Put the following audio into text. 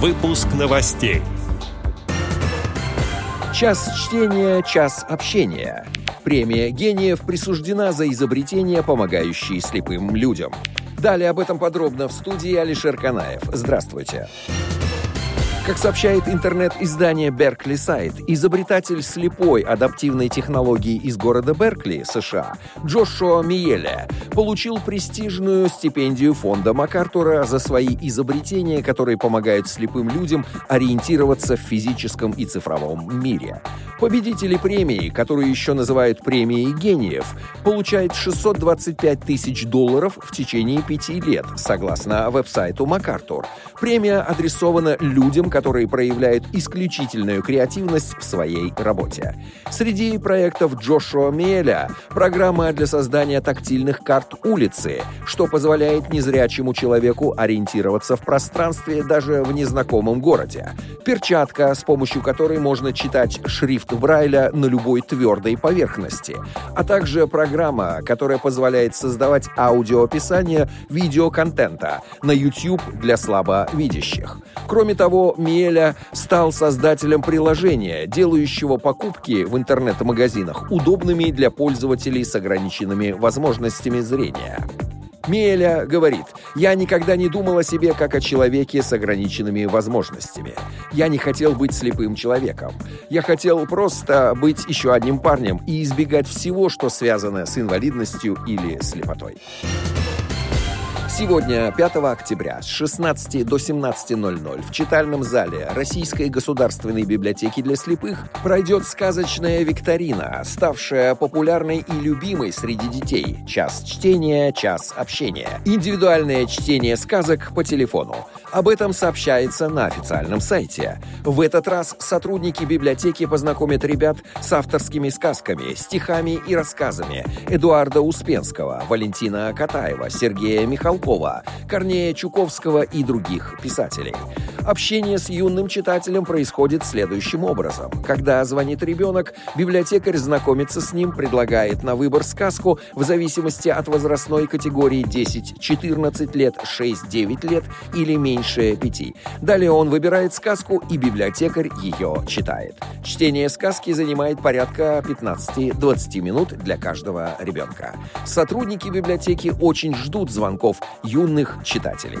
Выпуск новостей. Час чтения, час общения. Премия гениев присуждена за изобретения, помогающие слепым людям. Далее об этом подробно в студии Алишер Канаев. Здравствуйте. Здравствуйте. Как сообщает интернет-издание Berkeley Сайт, изобретатель слепой адаптивной технологии из города Беркли, США, Джошуа Миеля, получил престижную стипендию фонда МакАртура за свои изобретения, которые помогают слепым людям ориентироваться в физическом и цифровом мире. Победители премии, которую еще называют премией гениев, получают 625 тысяч долларов в течение пяти лет, согласно веб-сайту МакАртур. Премия адресована людям, которые проявляют исключительную креативность в своей работе. Среди проектов Джошуа Меля программа для создания тактильных карт улицы, что позволяет незрячему человеку ориентироваться в пространстве даже в незнакомом городе. Перчатка, с помощью которой можно читать шрифт Брайля на любой твердой поверхности, а также программа, которая позволяет создавать аудиоописание видеоконтента на YouTube для слабовидящих. Кроме того, Миеля стал создателем приложения, делающего покупки в интернет-магазинах удобными для пользователей с ограниченными возможностями зрения. Меля говорит, «Я никогда не думал о себе как о человеке с ограниченными возможностями. Я не хотел быть слепым человеком. Я хотел просто быть еще одним парнем и избегать всего, что связано с инвалидностью или слепотой». Сегодня, 5 октября, с 16 до 17.00 в читальном зале Российской государственной библиотеки для слепых пройдет сказочная викторина, ставшая популярной и любимой среди детей. Час чтения, час общения. Индивидуальное чтение сказок по телефону. Об этом сообщается на официальном сайте. В этот раз сотрудники библиотеки познакомят ребят с авторскими сказками, стихами и рассказами Эдуарда Успенского, Валентина Катаева, Сергея Михалкова, Михалкова, Корнея Чуковского и других писателей. Общение с юным читателем происходит следующим образом. Когда звонит ребенок, библиотекарь знакомится с ним, предлагает на выбор сказку в зависимости от возрастной категории 10-14 лет, 6-9 лет или меньше 5. Далее он выбирает сказку, и библиотекарь ее читает. Чтение сказки занимает порядка 15-20 минут для каждого ребенка. Сотрудники библиотеки очень ждут звонков юных читателей.